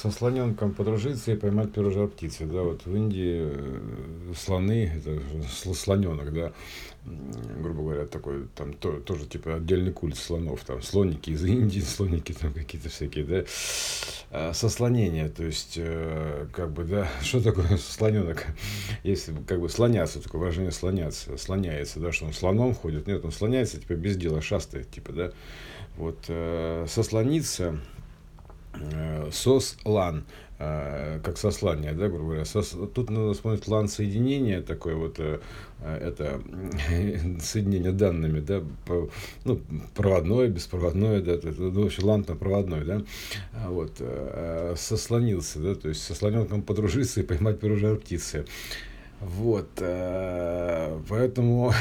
со слоненком подружиться и поймать первую жар птицы. Да, вот в Индии э, слоны, это слоненок, да, грубо говоря, такой, там то, тоже типа отдельный культ слонов, там слоники из Индии, слоники там какие-то всякие, да, а, сослонение, то есть, э, как бы, да, что такое слоненок? Если как бы слоняться, такое выражение слоняться, слоняется, да, что он слоном ходит, нет, он слоняется, типа, без дела, шастает, типа, да, вот, э, сослониться, сослан, э, как сослание, да, грубо говоря. Сос, тут надо вспомнить лан соединения, такое вот, э, это соединение данными, да, по, ну, проводное, беспроводное, да, это, ну, вообще лан на проводной, да, вот, э, сослонился, да, то есть со слоненком подружиться и поймать первую птицы. Вот, э, поэтому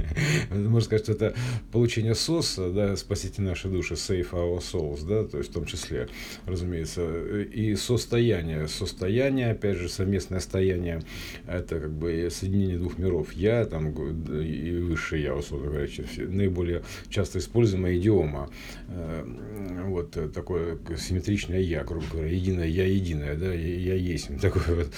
можно сказать, что это получение СОСа, да, спасите наши души, save our souls, да, то есть в том числе, разумеется, и состояние, состояние, опять же, совместное стояние, это как бы соединение двух миров, я там и высшее я, условно говоря, наиболее часто используемая идиома, э, вот такое симметричное я, грубо говоря, единое я единое, да, я есть, такой вот,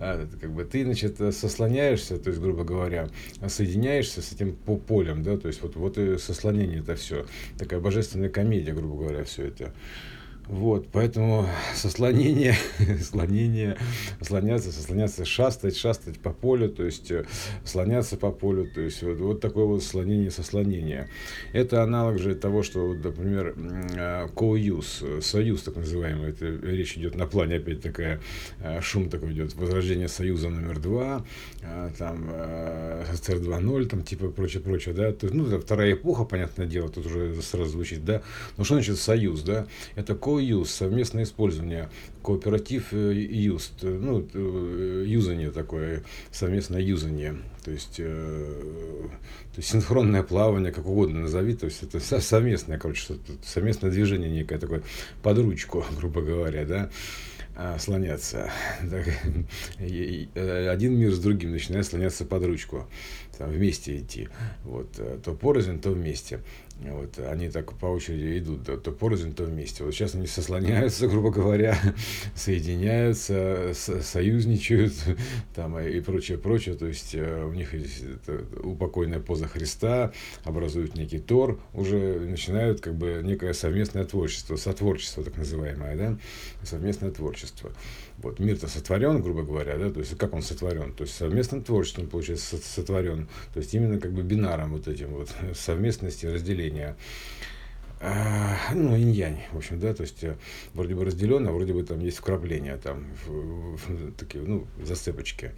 а, как бы ты, значит, сослоняешься, то есть, грубо говоря, соединяешься с этим по полем, да, то есть вот, вот и сослонение это все, такая божественная комедия, грубо говоря, все это. Вот, поэтому сослонение, слонение, слоняться, сослоняться, шастать, шастать по полю, то есть э, слоняться по полю, то есть вот, вот такое вот слонение, сослонение. Это аналог же того, что, например, co-use, э, союз так называемый, это речь идет на плане, опять такая, э, шум такой идет, возрождение союза номер два, там, СССР 2.0, там, типа, прочее, прочее, да, то есть, ну, это вторая эпоха, понятное дело, тут уже сразу звучит, да, но что значит союз, да, это co co-use, совместное использование, кооператив use, э, ну, э, юзание такое, совместное юзание, то есть, э, то есть синхронное плавание, как угодно назови, то есть это совместное, короче, совместное движение некое такое, под ручку, грубо говоря, да, а, слоняться. Один мир с другим начинает слоняться под ручку, там, вместе идти. Вот, то порознь, то вместе. Вот, они так по очереди идут, то, то порознь, то вместе. Вот сейчас они сослоняются, грубо говоря, соединяются, со, союзничают там, и прочее, прочее. То есть э, у них есть упокойная поза Христа, образуют некий Тор, уже начинают как бы некое совместное творчество, сотворчество так называемое, да, совместное творчество. Вот мир-то сотворен, грубо говоря, да, то есть как он сотворен, то есть совместным творчеством, получается, сотворен, то есть именно как бы бинаром вот этим вот совместности, разделения. А, ну, инь-янь, в общем, да, то есть э, вроде бы разделено, а вроде бы там есть вкрапления, там, в, в, такие, ну, зацепочки.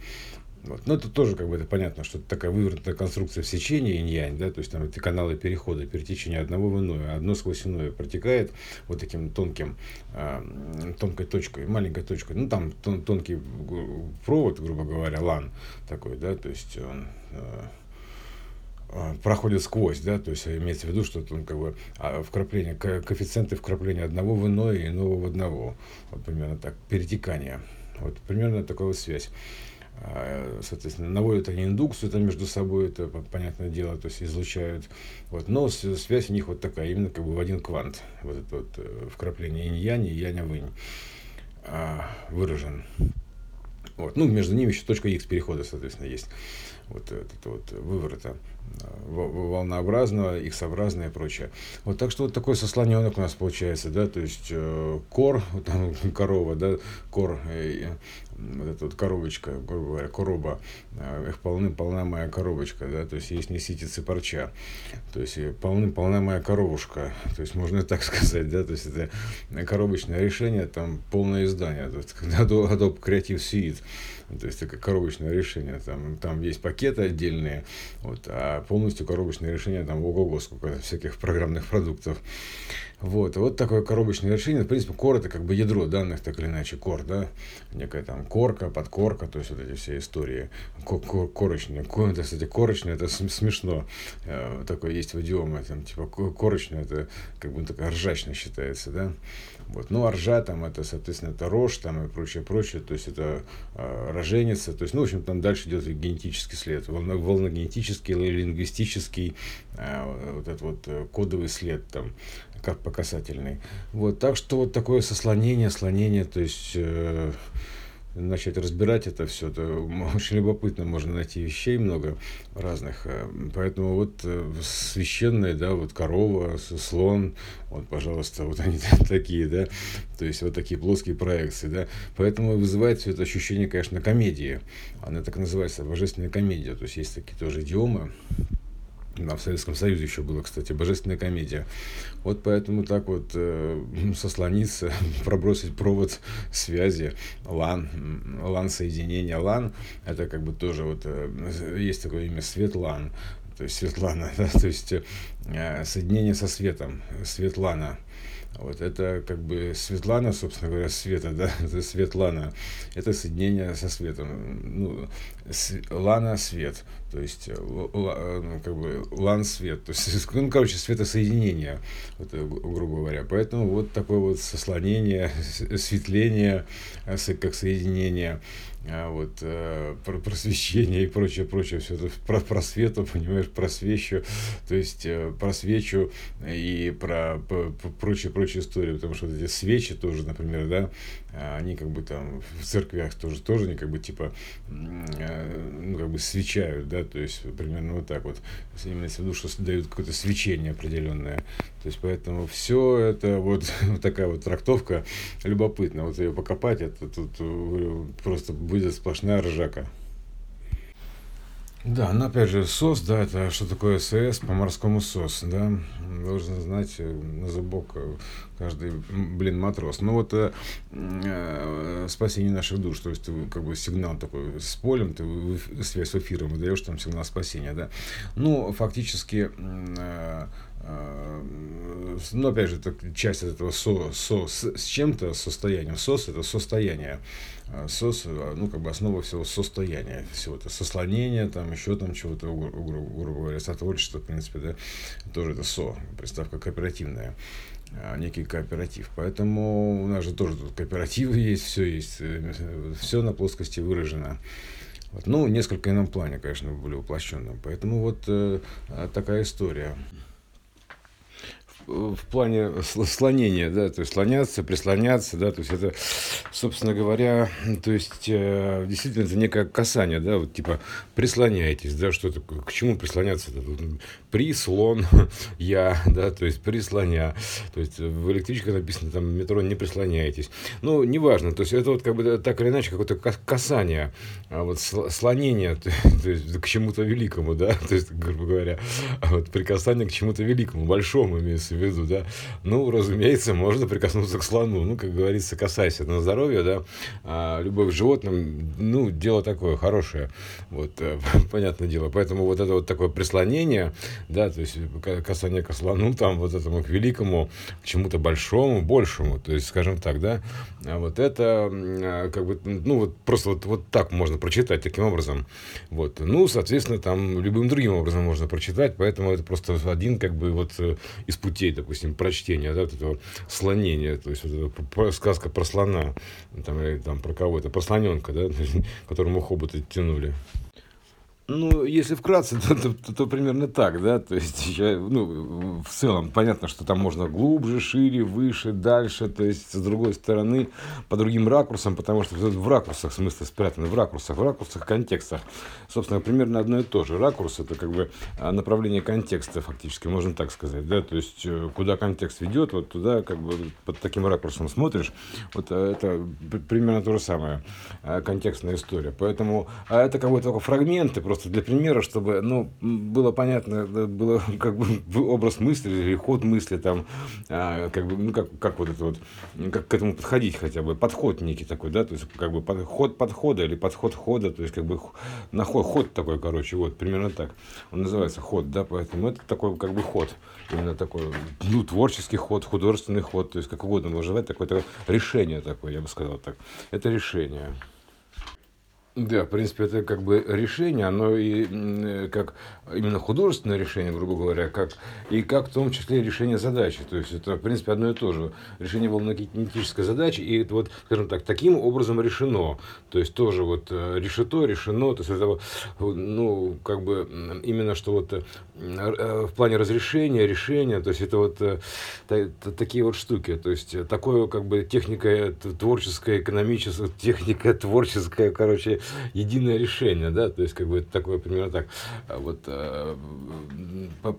Вот. Но это тоже как бы это понятно, что это такая вывернутая конструкция в сечении инь-янь, да, то есть там эти каналы перехода, перетечения одного в иное, одно сквозь иное протекает вот таким тонким, э, тонкой точкой, маленькой точкой, ну там тон, тонкий провод, грубо говоря, лан такой, да, то есть он э, проходит сквозь, да, то есть имеется в виду, что он как бы а, вкрапление, коэффициенты вкрапления одного в иное и иного в одного, вот примерно так, перетекание, вот примерно такая вот связь. А, соответственно, наводят они индукцию там между собой, это понятное дело, то есть излучают. Вот, но связь у них вот такая, именно как бы в один квант. Вот это вот э, вкрапление инь-янь и янь-вынь а, выражен. Вот. Ну, между ними еще точка X перехода, соответственно, есть. Вот этот вот выворота волнообразного, X-образное и прочее. Вот так что вот такой сослоненок у нас получается, да, то есть э, кор, там корова, да, кор, э, вот эта вот коробочка, грубо говоря, короба, э, их полны, полна моя коробочка, да, то есть есть неситицы парча, то есть полны, полна моя коробушка, то есть можно так сказать, да, то есть это коробочное решение, там полное издание, то есть когда Adobe Creative Suite, то есть это коробочное решение, там, там есть пакеты отдельные, вот, а полностью коробочное решение, там, ого-го, сколько всяких программных продуктов. Вот, вот такое коробочное решение. В принципе, кор это как бы ядро данных, так или иначе, кор, да, некая там корка, подкорка, то есть вот эти все истории. Кор корочные. Кор, это, кстати, корочное, это смешно. Э, такое есть в идиоме, там, типа, корочное, это как бы такая ржачно считается, да. Вот. Ну, а ржа там, это, соответственно, это рожь там и прочее, прочее, то есть это э, роженица, то есть, ну, в общем, там дальше идет генетический след, волно, волногенетический или лингвистический, э, вот этот вот э, кодовый след там, как по касательной. Вот, так что вот такое сослонение, слонение, то есть э, начать разбирать это все, то очень любопытно, можно найти вещей много разных. Э, поэтому вот э, священные, да, вот корова, слон, вот, пожалуйста, вот они такие, да, то есть вот такие плоские проекции, да. Поэтому вызывает все это ощущение, конечно, комедии. Она так называется, божественная комедия. То есть есть такие тоже идиомы, а в Советском Союзе еще было, кстати, божественная комедия. Вот поэтому так вот э, сослониться, пробросить провод связи, LAN, LAN соединения, LAN, это как бы тоже вот, э, есть такое имя Светлан, то есть Светлана, да, то есть э, соединение со светом, Светлана. Вот это как бы Светлана, собственно говоря, Света, да, это Светлана, это соединение со светом, ну, с, Лана свет, то есть э, ла, ну, как бы Лан свет, то есть, ну, короче, светосоединение, вот, э, грубо говоря. Поэтому вот такое вот сослонение, светление, э, как соединение, вот, э, просвещение и прочее, прочее, все это про просвету, понимаешь, просвещу, то есть э, просвечу и про, про прочие, прочие истории, потому что вот эти свечи тоже, например, да, они как бы там в церквях тоже, тоже они как бы типа, э, ну, как бы свечают, да, то есть примерно вот так вот, имеется в виду, что дают какое-то свечение определенное, то есть поэтому все это вот, вот такая вот трактовка любопытна, вот ее покопать, это тут просто будет сплошная ржака. Да, ну опять же, СОС, да, это что такое СС по морскому СОС, да, должен знать э, на зубок э, каждый, блин, матрос. Ну вот э, э, спасение наших душ, то есть ты как бы сигнал такой с полем, ты связь с эфиром выдаешь там сигнал спасения, да. Ну, фактически э, ну, опять же, это часть этого со, со, с, с чем-то состоянием. СОС – это состояние. А сос, а, ну, как бы основа всего состояния, всего это сослонение, там, еще там чего-то, грубо, грубо говоря, сотворчество, в принципе, да, тоже это со, приставка кооперативная а, некий кооператив. Поэтому у нас же тоже тут кооперативы есть, все есть, э, все на плоскости выражено. Вот. Ну, несколько ином плане, конечно, более воплощенном. Поэтому вот э, такая история в плане слонения, да, то есть слоняться, прислоняться, да, то есть это, собственно говоря, то есть э, действительно это некое касание, да, вот типа прислоняйтесь, да, что это, к чему прислоняться, -то? прислон, я, да, то есть прислоня, то есть в электричке написано там метро не прислоняйтесь, ну, неважно, то есть это вот как бы так или иначе какое-то касание, а вот слонение, то, есть к чему-то великому, да, то есть, грубо говоря, вот прикасание к чему-то великому, большому имеется в виду, да. Ну, разумеется, можно прикоснуться к слону. Ну, как говорится, касайся на здоровье, да. А любовь к животным, ну, дело такое хорошее. Вот, э, понятное дело. Поэтому вот это вот такое прислонение, да, то есть касание к слону, там, вот этому к великому, к чему-то большому, большему, то есть, скажем так, да, а вот это, а, как бы, ну, вот просто вот, вот так можно прочитать, таким образом. Вот, ну, соответственно, там любым другим образом можно прочитать, поэтому это просто один, как бы, вот э, из путей детей, допустим, прочтение, да, этого слонения, то есть вот эта сказка про слона, там, или там про кого-то, про слоненка, да, которому хоботы тянули. Ну, если вкратце, то, то, то, то примерно так, да, то есть, я, ну, в целом, понятно, что там можно глубже, шире, выше, дальше, то есть, с другой стороны, по другим ракурсам, потому что в ракурсах, в смысле, спрятаны в ракурсах, в ракурсах, контекстах, собственно, примерно одно и то же. Ракурс – это как бы а, направление контекста, фактически, можно так сказать, да, то есть, э, куда контекст ведет, вот туда, как бы, под таким ракурсом смотришь, вот э, это примерно то же самое, э, контекстная история, поэтому, а это как бы только фрагменты, просто просто для примера, чтобы ну, было понятно, было как бы образ мысли или ход мысли, там, а, как бы, ну, как, как вот это вот, как к этому подходить хотя бы, подход некий такой, да, то есть, как бы, подход подхода или подход хода, то есть, как бы, на ход, ход такой, короче, вот, примерно так. Он называется ход, да, поэтому это такой, как бы, ход, именно такой, ну, творческий ход, художественный ход, то есть, как угодно можно назвать, такое-то решение такое, я бы сказал так. Это решение. Да, в принципе, это как бы решение, оно и как именно художественное решение, грубо говоря, как, и как в том числе решение задачи. То есть это, в принципе, одно и то же. Решение волнокинетической задачи, и это вот, скажем так, таким образом решено. То есть тоже вот э, решето, решено, то есть это, ну, как бы именно что вот э, в плане разрешения, решения, то есть это вот такие вот штуки. То есть такое как бы техника творческая, экономическая, техника творческая, короче, единое решение, да, то есть как бы такое примерно так. А вот, э,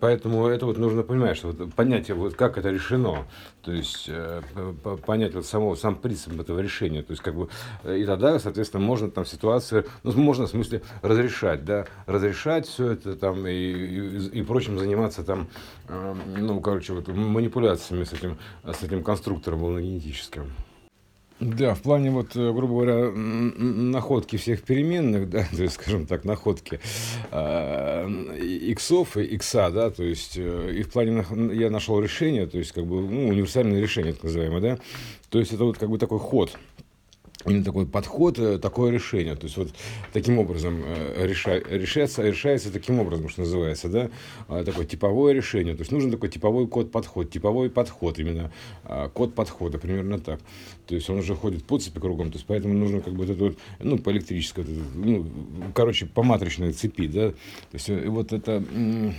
поэтому это вот нужно понимать, что вот понятие, вот как это решено, то есть э, понять вот само, сам принцип этого решения, то есть как бы, и тогда, соответственно, можно там ситуацию, ну, можно в смысле разрешать, да, разрешать все это там и, и, и прочим заниматься там, э, ну, короче, вот манипуляциями с этим, с этим конструктором волногенетическим. Да, в плане, вот, э, грубо говоря, находки всех переменных, да, то есть, скажем так, находки э, и икса, да, то есть, э, и в плане я нашел решение, то есть, как бы, ну, универсальное решение, так называемое, да, то есть, это вот как бы такой ход, именно такой подход, э, такое решение. То есть вот таким образом э, реша, решается, решается таким образом, что называется, да, а, такое типовое решение. То есть нужен такой типовой код подход, типовой подход, именно а, код подхода, примерно так. То есть он уже ходит по цепи кругом, то есть поэтому нужно как бы вот это вот, ну, по электрической, ну, короче, по матричной цепи, да, то есть э, вот это,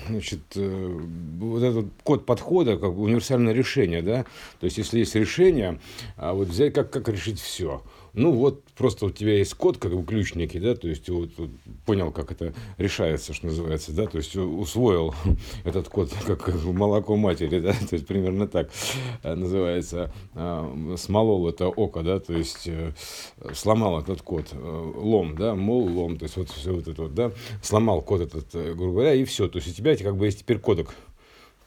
значит, вот этот код подхода, как универсальное решение, да, то есть если есть решение, а вот взять, как, как решить все, ну вот, просто у тебя есть код, как у ключники, да, то есть вот, вот понял, как это решается, что называется, да, то есть усвоил этот код, как молоко матери, да, то есть примерно так э, называется, а, смолол это око, да, то есть э, сломал этот код, э, лом, да, мол, лом, то есть вот все вот это вот, да, сломал код этот, грубо говоря, и все, то есть у тебя как бы есть теперь кодек,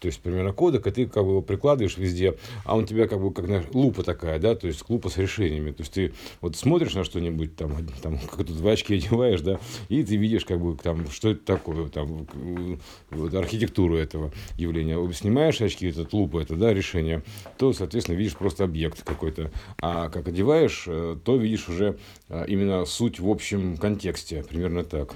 то есть примерно кодек, и ты как бы его прикладываешь везде, а он тебя как бы как знаешь, лупа такая, да, то есть лупа с решениями. То есть ты вот смотришь на что-нибудь, там, там как тут в очки одеваешь, да, и ты видишь как бы там, что это такое, там, вот, архитектуру этого явления. Снимаешь очки, этот лупа, это, да, решение, то, соответственно, видишь просто объект какой-то. А как одеваешь, э, то видишь уже э, именно суть в общем контексте, примерно так.